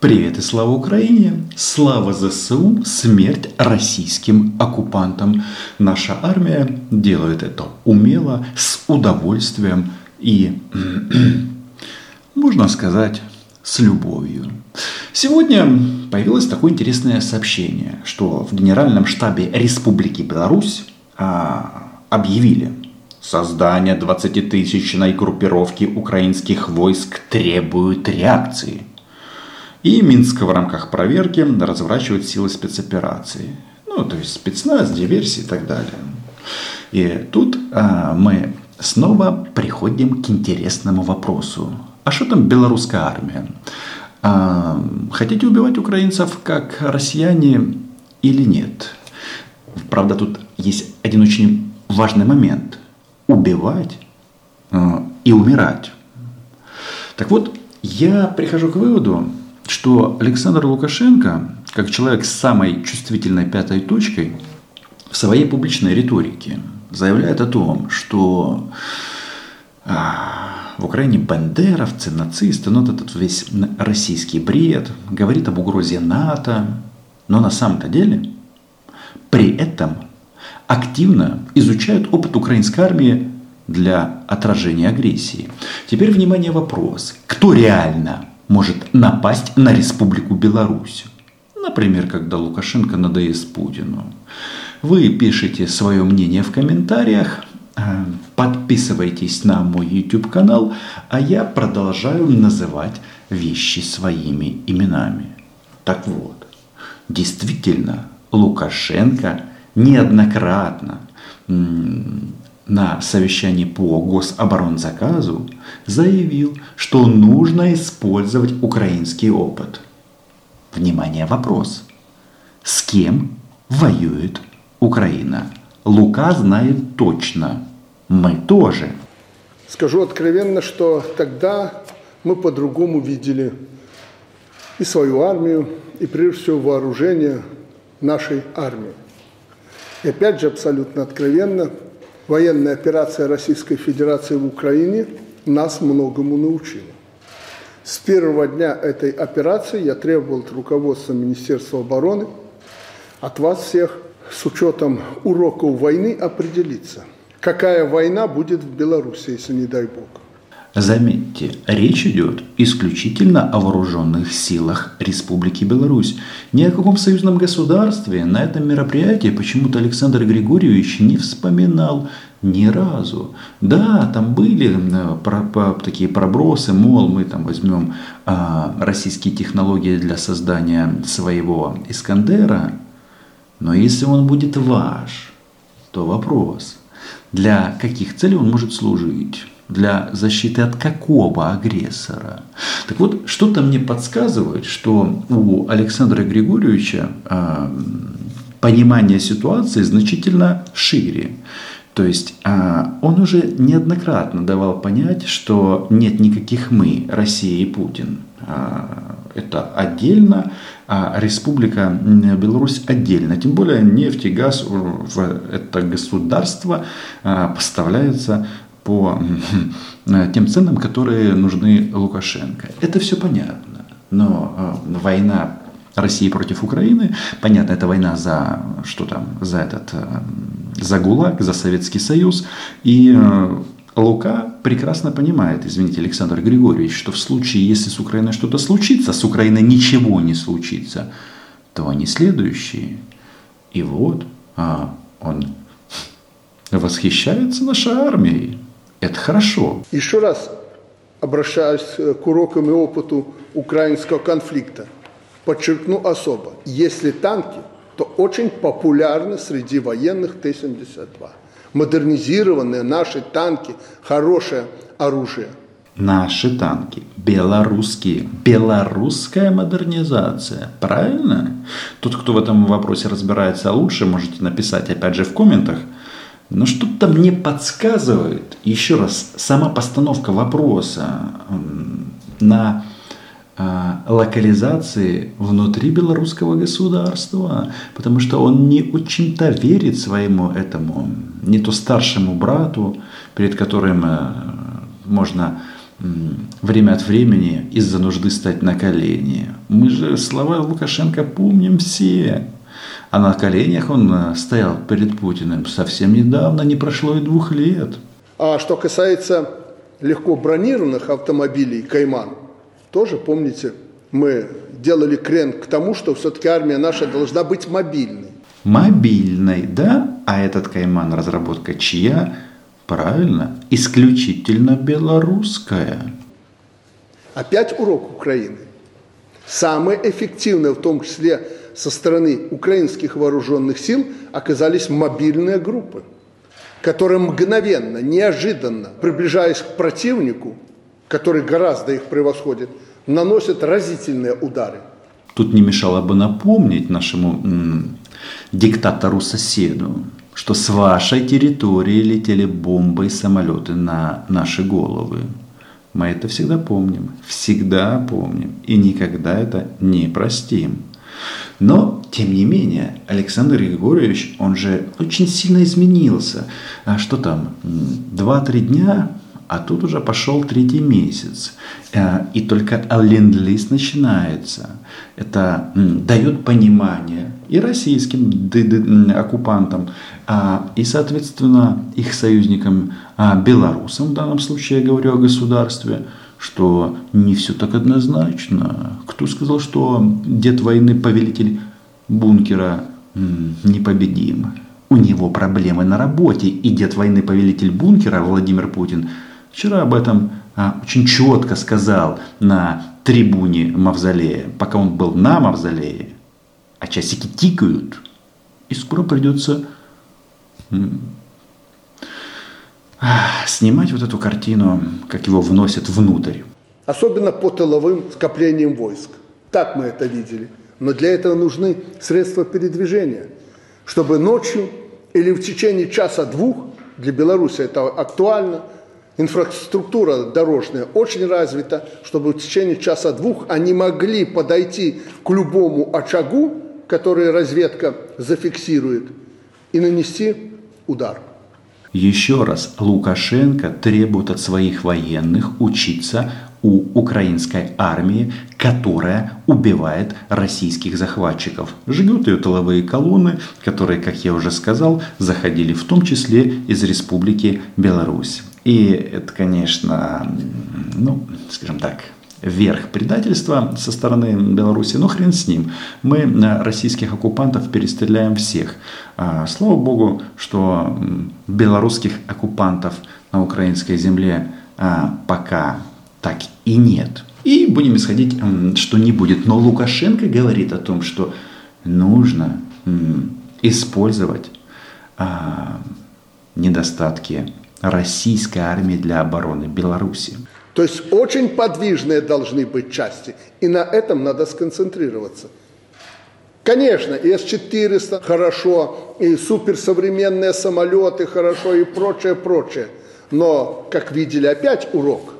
Привет и слава Украине! Слава ЗСУ! Смерть российским оккупантам! Наша армия делает это умело, с удовольствием и, можно сказать, с любовью. Сегодня появилось такое интересное сообщение, что в Генеральном штабе Республики Беларусь а, объявили, создание 20-тысячной группировки украинских войск требует реакции – и Минск в рамках проверки разворачивает силы спецоперации. Ну, то есть спецназ, диверсии и так далее. И тут а, мы снова приходим к интересному вопросу. А что там белорусская армия? А, хотите убивать украинцев как россияне или нет? Правда, тут есть один очень важный момент. Убивать а, и умирать. Так вот, я прихожу к выводу, что Александр Лукашенко, как человек с самой чувствительной пятой точкой, в своей публичной риторике заявляет о том, что а, в Украине бандеровцы, нацисты, ну этот весь российский бред, говорит об угрозе НАТО, но на самом-то деле при этом активно изучают опыт украинской армии для отражения агрессии. Теперь, внимание, вопрос. Кто реально может напасть на Республику Беларусь. Например, когда Лукашенко надоест Путину. Вы пишите свое мнение в комментариях, э, подписывайтесь на мой YouTube канал, а я продолжаю называть вещи своими именами. Так вот, действительно, Лукашенко неоднократно на совещании по гособоронзаказу заявил, что нужно использовать украинский опыт. Внимание, вопрос. С кем воюет Украина? Лука знает точно. Мы тоже. Скажу откровенно, что тогда мы по-другому видели и свою армию, и прежде всего вооружение нашей армии. И опять же, абсолютно откровенно, военная операция Российской Федерации в Украине нас многому научила. С первого дня этой операции я требовал от руководства Министерства обороны, от вас всех, с учетом уроков войны, определиться, какая война будет в Беларуси, если не дай бог. Заметьте, речь идет исключительно о вооруженных силах Республики Беларусь. Ни о каком союзном государстве на этом мероприятии почему-то Александр Григорьевич не вспоминал ни разу. Да, там были про, про, такие пробросы, мол, мы там возьмем а, российские технологии для создания своего Искандера, но если он будет ваш, то вопрос, для каких целей он может служить? Для защиты от какого агрессора. Так вот, что-то мне подсказывает, что у Александра Григорьевича э, понимание ситуации значительно шире. То есть э, он уже неоднократно давал понять, что нет никаких мы, Россия и Путин. Э, это отдельно, а Республика Беларусь отдельно. Тем более нефть и газ в это государство поставляются по тем ценам, которые нужны Лукашенко. Это все понятно. Но э, война России против Украины, понятно, это война за что там, за этот, э, за ГУЛАГ, за Советский Союз. И э, Лука прекрасно понимает, извините, Александр Григорьевич, что в случае, если с Украиной что-то случится, с Украиной ничего не случится, то они следующие. И вот а, он восхищается нашей армией. Это хорошо. Еще раз обращаюсь к урокам и опыту украинского конфликта. Подчеркну особо, если танки, то очень популярны среди военных Т-72. Модернизированные наши танки, хорошее оружие. Наши танки, белорусские, белорусская модернизация, правильно? Тот, кто в этом вопросе разбирается лучше, можете написать опять же в комментах – но что-то мне подсказывает, еще раз, сама постановка вопроса на а, локализации внутри белорусского государства, потому что он не очень-то верит своему этому, не то старшему брату, перед которым э, можно время от времени из-за нужды стать на колени. Мы же слова Лукашенко помним все. А на коленях он э, стоял перед Путиным совсем недавно, не прошло и двух лет. А что касается легко бронированных автомобилей «Кайман», тоже, помните, мы делали крен к тому, что все-таки армия наша должна быть мобильной. Мобильной, да? А этот «Кайман» разработка чья? Правильно, исключительно белорусская. Опять урок Украины. Самые эффективные, в том числе со стороны украинских вооруженных сил, оказались мобильные группы, которые мгновенно, неожиданно, приближаясь к противнику, который гораздо их превосходит, наносят разительные удары. Тут не мешало бы напомнить нашему м, диктатору-соседу, что с вашей территории летели бомбы и самолеты на наши головы. Мы это всегда помним, всегда помним и никогда это не простим. Но, тем не менее, Александр Григорьевич, он же очень сильно изменился. А что там, 2-3 дня а тут уже пошел третий месяц. Э, и только ленд-лиз начинается. Это дает понимание и российским оккупантам, а, и, соответственно, их союзникам, а, белорусам, в данном случае я говорю о государстве, что не все так однозначно. Кто сказал, что дед войны, повелитель бункера непобедим? У него проблемы на работе, и дед войны, повелитель бункера Владимир Путин – Вчера об этом а, очень четко сказал на трибуне Мавзолея, пока он был на Мавзолее, а часики тикают, и скоро придется снимать вот эту картину, как его вносят внутрь. Особенно по тыловым скоплениям войск. Так мы это видели. Но для этого нужны средства передвижения, чтобы ночью или в течение часа-двух, для Беларуси это актуально – инфраструктура дорожная очень развита, чтобы в течение часа-двух они могли подойти к любому очагу, который разведка зафиксирует, и нанести удар. Еще раз, Лукашенко требует от своих военных учиться у украинской армии, которая убивает российских захватчиков. Жгет ее тыловые колонны, которые, как я уже сказал, заходили в том числе из Республики Беларусь. И это, конечно, ну, скажем так, верх предательства со стороны Беларуси, но хрен с ним. Мы российских оккупантов перестреляем всех. А, слава богу, что белорусских оккупантов на украинской земле а, пока так и нет. И будем исходить, что не будет. Но Лукашенко говорит о том, что нужно использовать а, недостатки российской армии для обороны Беларуси. То есть очень подвижные должны быть части, и на этом надо сконцентрироваться. Конечно, С-400 хорошо, и суперсовременные самолеты хорошо, и прочее, прочее. Но, как видели опять урок,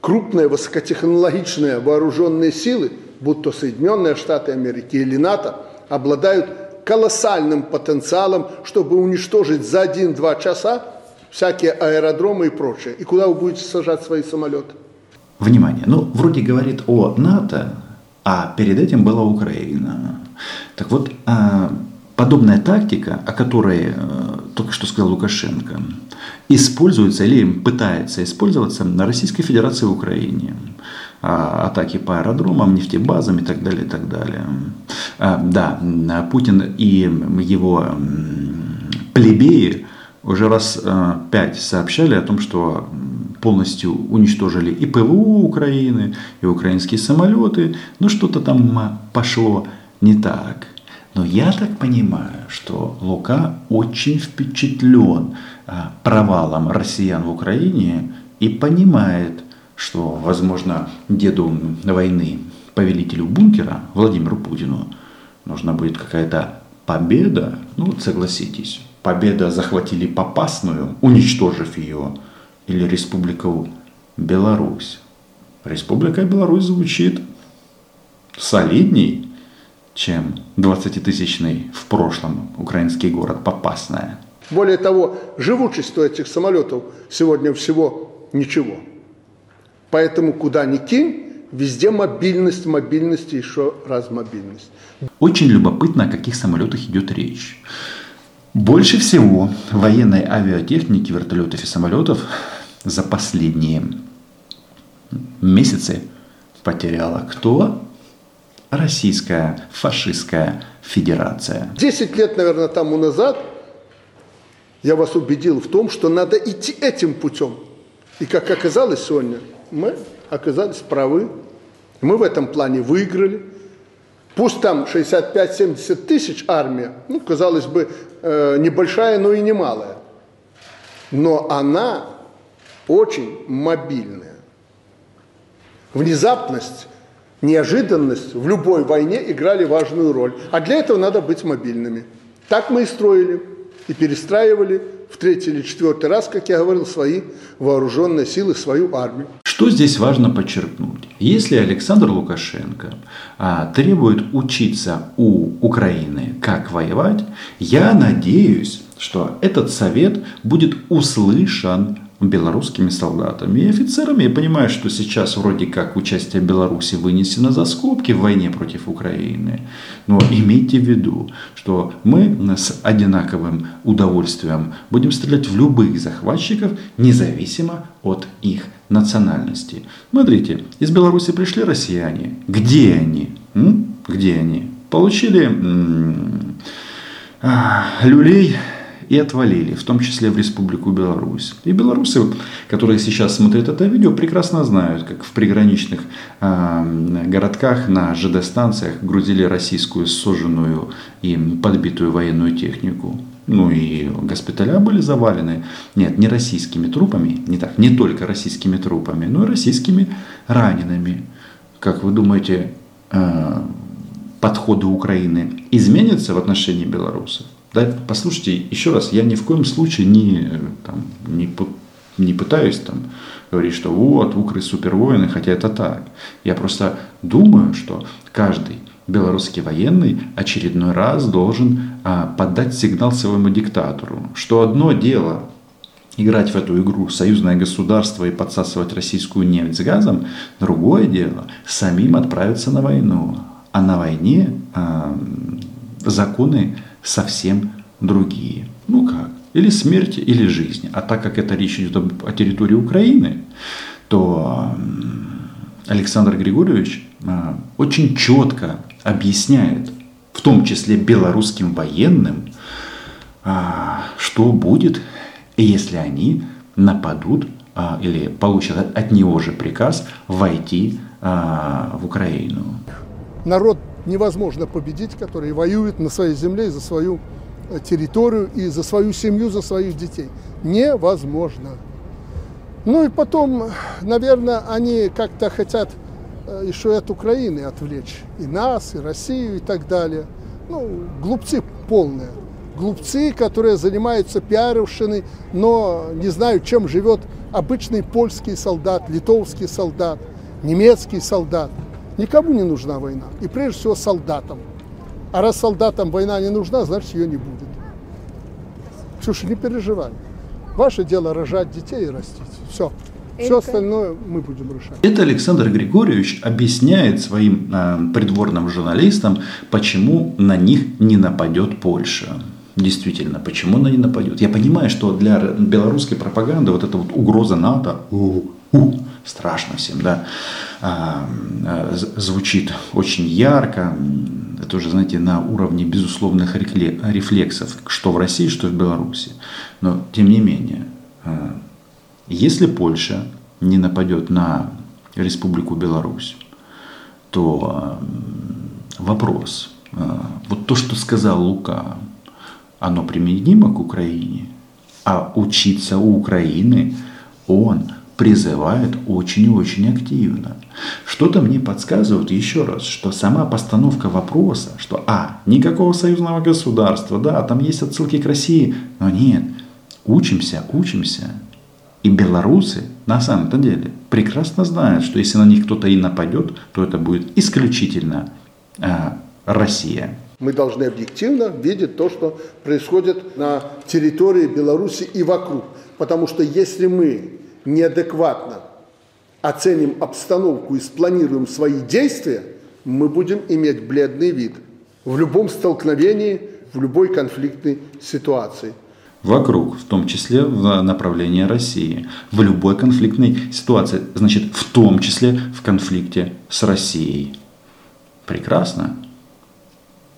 крупные высокотехнологичные вооруженные силы, будь то Соединенные Штаты Америки или НАТО, обладают колоссальным потенциалом, чтобы уничтожить за один-два часа всякие аэродромы и прочее. И куда вы будете сажать свои самолеты? Внимание, ну, вроде говорит о НАТО, а перед этим была Украина. Так вот, а, подобная тактика, о которой э, только что сказал Лукашенко, используется или пытается использоваться на Российской Федерации в Украине. А, атаки по аэродромам, нефтебазам и так далее, и так далее. А, да, Путин и его плебеи уже раз э, пять сообщали о том, что полностью уничтожили и ПВО Украины, и украинские самолеты, но что-то там пошло не так. Но я так понимаю, что Лука очень впечатлен э, провалом россиян в Украине и понимает, что, возможно, деду войны, повелителю бункера Владимиру Путину, нужна будет какая-то победа, ну согласитесь, победа захватили Попасную, уничтожив ее, или Республику Беларусь. Республика Беларусь звучит солидней, чем 20-тысячный в прошлом украинский город Попасная. Более того, живучесть у этих самолетов сегодня всего ничего. Поэтому куда ни кинь, везде мобильность, мобильность и еще раз мобильность. Очень любопытно, о каких самолетах идет речь. Больше всего военной авиатехники, вертолетов и самолетов за последние месяцы потеряла кто? Российская фашистская федерация. Десять лет, наверное, тому назад я вас убедил в том, что надо идти этим путем. И как оказалось сегодня, мы оказались правы. Мы в этом плане выиграли. Пусть там 65-70 тысяч армия, ну, казалось бы, э, небольшая, но и немалая. Но она очень мобильная. Внезапность, неожиданность в любой войне играли важную роль. А для этого надо быть мобильными. Так мы и строили и перестраивали в третий или четвертый раз, как я говорил, свои вооруженные силы, свою армию. Что здесь важно подчеркнуть? Если Александр Лукашенко а, требует учиться у Украины, как воевать, я надеюсь, что этот совет будет услышан белорусскими солдатами и офицерами. Я понимаю, что сейчас вроде как участие Беларуси вынесено за скобки в войне против Украины. Но имейте в виду, что мы с одинаковым удовольствием будем стрелять в любых захватчиков, независимо от их национальности. Смотрите, из Беларуси пришли россияне. Где они? М? Где они? Получили м- а, люлей и отвалили, в том числе в Республику Беларусь. И белорусы, которые сейчас смотрят это видео, прекрасно знают, как в приграничных э, городках на ЖД-станциях грузили российскую сожженную и подбитую военную технику. Ну и госпиталя были завалены, нет, не российскими трупами, не так, не только российскими трупами, но и российскими ранеными. Как вы думаете, э, подходы Украины изменятся в отношении белорусов? Да, послушайте, еще раз, я ни в коем случае не, там, не, не пытаюсь там, говорить, что вот, укры супервоины, хотя это так. Я просто думаю, что каждый белорусский военный очередной раз должен а, подать сигнал своему диктатору, что одно дело играть в эту игру союзное государство и подсасывать российскую нефть с газом, другое дело самим отправиться на войну. А на войне а, законы совсем другие. Ну как? Или смерть, или жизнь. А так как это речь идет о территории Украины, то Александр Григорьевич а, очень четко объясняет, в том числе белорусским военным, а, что будет, если они нападут а, или получат от него же приказ войти в Украину. Народ невозможно победить, который воюет на своей земле за свою э, территорию и за свою семью, за своих детей. Невозможно. Ну и потом, наверное, они как-то хотят э, еще и от Украины отвлечь. И нас, и Россию, и так далее. Ну, глупцы полные. Глупцы, которые занимаются пиаровщиной, но не знают, чем живет обычный польский солдат, литовский солдат, немецкий солдат. Никому не нужна война. И прежде всего солдатам. А раз солдатам война не нужна, значит ее не будет. Ксюша, не переживай. Ваше дело рожать детей и растить. Все. Все остальное мы будем решать. Это Александр Григорьевич объясняет своим э, придворным журналистам, почему на них не нападет Польша. Действительно, почему она не нападет? Я понимаю, что для белорусской пропаганды вот эта вот угроза НАТО, у, страшно всем, да, а, а, звучит очень ярко. Это уже, знаете, на уровне безусловных рефлексов, что в России, что в Беларуси. Но, тем не менее, а, если Польша не нападет на Республику Беларусь, то вопрос, вот то, что сказал Лука, оно применимо к Украине, а учиться у Украины он призывает очень и очень активно. Что-то мне подсказывает еще раз, что сама постановка вопроса, что а, никакого союзного государства, да, там есть отсылки к России, но нет, учимся, учимся. И белорусы на самом-то деле прекрасно знают, что если на них кто-то и нападет, то это будет исключительно э, Россия. Мы должны объективно видеть то, что происходит на территории Беларуси и вокруг. Потому что если мы неадекватно оценим обстановку и спланируем свои действия, мы будем иметь бледный вид в любом столкновении, в любой конфликтной ситуации. Вокруг, в том числе в направлении России, в любой конфликтной ситуации, значит, в том числе в конфликте с Россией. Прекрасно.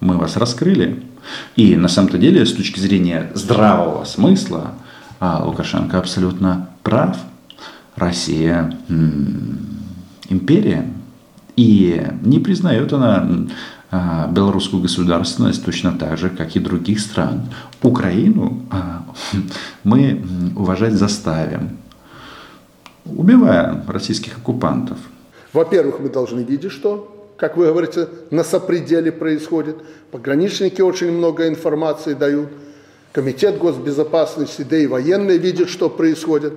Мы вас раскрыли. И на самом-то деле, с точки зрения здравого смысла, а Лукашенко абсолютно прав. Россия империя. И не признает она а, белорусскую государственность точно так же, как и других стран. Украину а, мы уважать заставим, убивая российских оккупантов. Во-первых, мы должны видеть, что как вы говорите, на сопределе происходит. Пограничники очень много информации дают. Комитет госбезопасности, да и военные видят, что происходит.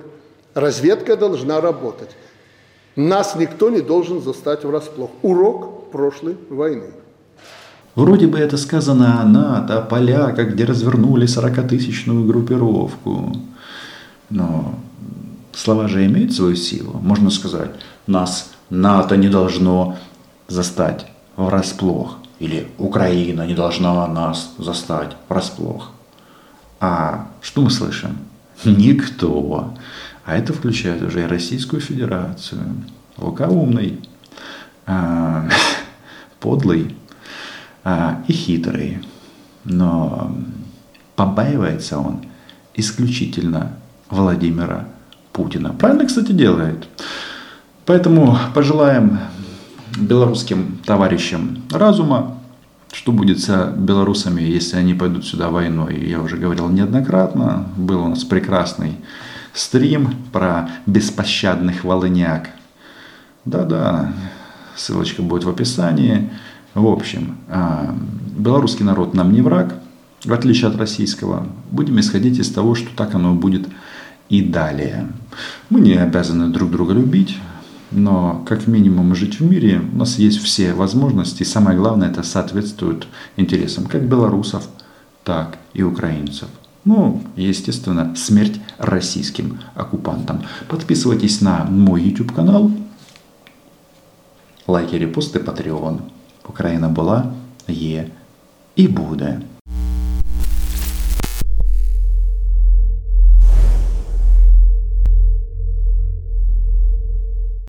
Разведка должна работать. Нас никто не должен застать врасплох. Урок прошлой войны. Вроде бы это сказано о НАТО, о поляках, где развернули 40-тысячную группировку. Но слова же имеют свою силу. Можно сказать, нас НАТО не должно застать врасплох. Или Украина не должна нас застать врасплох. А что мы слышим? Никто. А это включает уже и Российскую Федерацию. Лукоумный, а, подлый а, и хитрый. Но побаивается он исключительно Владимира Путина. Правильно, кстати, делает. Поэтому пожелаем белорусским товарищам разума, что будет с белорусами, если они пойдут сюда войной. Я уже говорил неоднократно, был у нас прекрасный стрим про беспощадных волыняк. Да-да, ссылочка будет в описании. В общем, а, белорусский народ нам не враг, в отличие от российского. Будем исходить из того, что так оно будет и далее. Мы не обязаны друг друга любить, но как минимум жить в мире у нас есть все возможности, и самое главное, это соответствует интересам как белорусов, так и украинцев. Ну, естественно, смерть российским оккупантам. Подписывайтесь на мой YouTube канал. Лайки, репосты, Patreon. Украина была, є і буде.